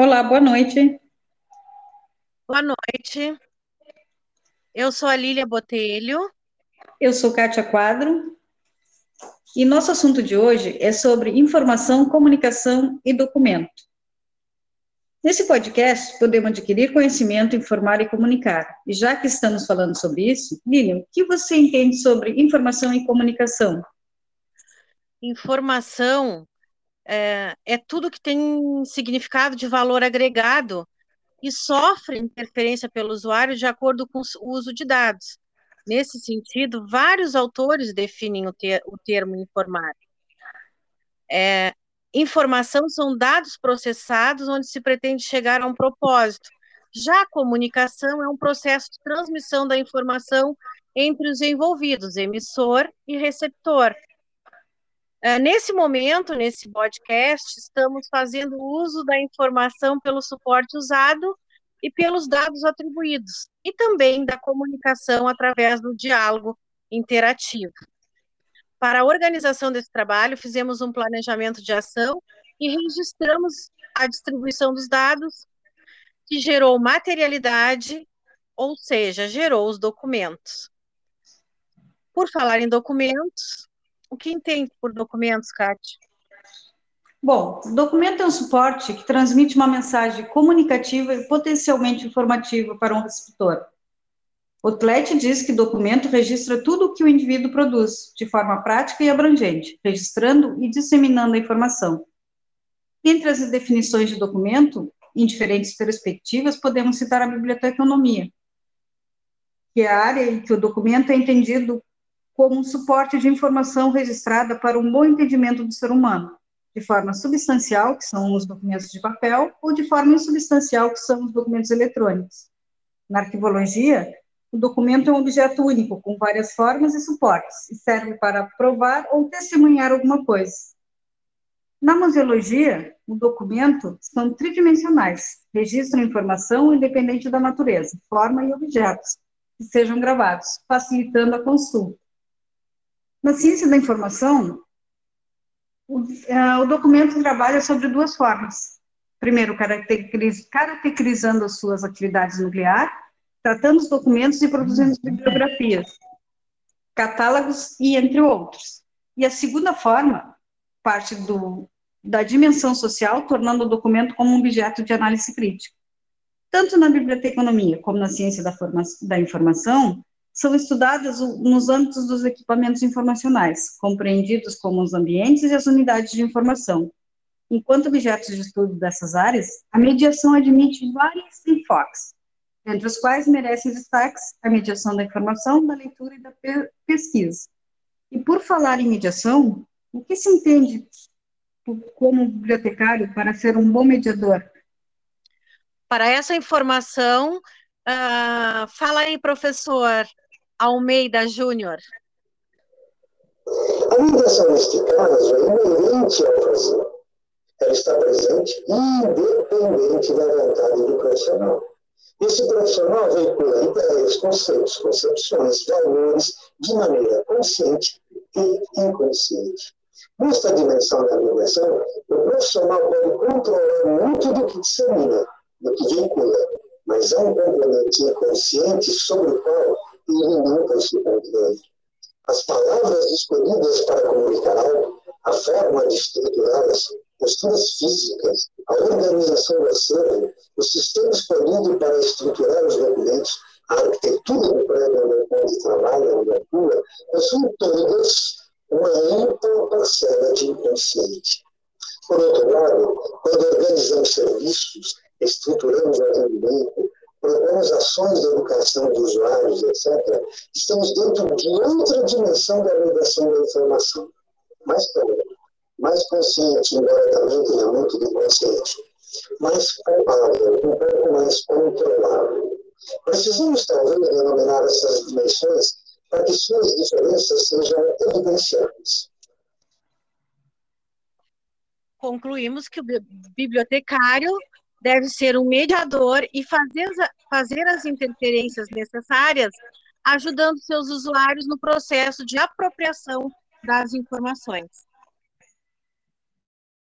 Olá, boa noite. Boa noite. Eu sou a Lília Botelho. Eu sou Kátia Quadro. E nosso assunto de hoje é sobre informação, comunicação e documento. Nesse podcast, podemos adquirir conhecimento, informar e comunicar. E já que estamos falando sobre isso, Lília, o que você entende sobre informação e comunicação? Informação é, é tudo que tem significado de valor agregado e sofre interferência pelo usuário de acordo com o uso de dados. Nesse sentido, vários autores definem o, ter, o termo informar. É, informação são dados processados onde se pretende chegar a um propósito. Já a comunicação é um processo de transmissão da informação entre os envolvidos, emissor e receptor. É, nesse momento, nesse podcast, estamos fazendo uso da informação pelo suporte usado e pelos dados atribuídos, e também da comunicação através do diálogo interativo. Para a organização desse trabalho, fizemos um planejamento de ação e registramos a distribuição dos dados, que gerou materialidade, ou seja, gerou os documentos. Por falar em documentos, o que entende por documentos, Kátia? Bom, documento é um suporte que transmite uma mensagem comunicativa e potencialmente informativa para um receptor. O TLET diz que documento registra tudo o que o indivíduo produz, de forma prática e abrangente, registrando e disseminando a informação. Entre as definições de documento, em diferentes perspectivas, podemos citar a biblioteconomia, que é a área em que o documento é entendido como um suporte de informação registrada para um bom entendimento do ser humano de forma substancial, que são os documentos de papel, ou de forma insubstancial, que são os documentos eletrônicos. Na arquivologia, o documento é um objeto único, com várias formas e suportes, e serve para provar ou testemunhar alguma coisa. Na museologia, o documento são tridimensionais, registram informação independente da natureza, forma e objetos, que sejam gravados, facilitando a consulta. Na ciência da informação, o, uh, o documento trabalha sobre duas formas. Primeiro, caracterizando as suas atividades nucleares, tratando os documentos e produzindo bibliografias, catálogos e entre outros. E a segunda forma parte do, da dimensão social, tornando o documento como um objeto de análise crítica. Tanto na biblioteconomia como na ciência da, forma, da informação, são estudadas nos âmbitos dos equipamentos informacionais, compreendidos como os ambientes e as unidades de informação. Enquanto objetos de estudo dessas áreas, a mediação admite vários enfoques, entre os quais merecem destaques a mediação da informação, da leitura e da pesquisa. E por falar em mediação, o que se entende como bibliotecário para ser um bom mediador? Para essa informação, uh, fala aí, professor, Almeida Júnior? A mediação, neste caso, é inerente ao fazer. Ela está presente independente da vontade do profissional. Esse profissional veicula ideias, conceitos, concepções, valores de maneira consciente e inconsciente. Nesta dimensão da mediação, o profissional pode controlar muito do que dissemina, do que vincula, mas há um componente inconsciente sobre o qual ele nunca se controle. As palavras escolhidas para comunicar algo, a forma de estruturá-las, posturas físicas, a organização do acervo, o sistema escolhido para estruturar os documentos, a arquitetura do prédio onde trabalha, onde atua, possuem todas uma ímpar parcela de inconsciente. Por outro lado, quando organizamos serviços, estruturamos o atendimento, propomos ações de educação de usuários, etc., estamos dentro de outra dimensão da ligação da informação. Mais clara, mais consciente, embora também tenha muito de consciente, mais palpável, um pouco mais controlável. Precisamos, talvez, denominar essas dimensões para que suas diferenças sejam evidenciadas. Concluímos que o bibliotecário deve ser um mediador e fazer, fazer as interferências necessárias, ajudando seus usuários no processo de apropriação das informações.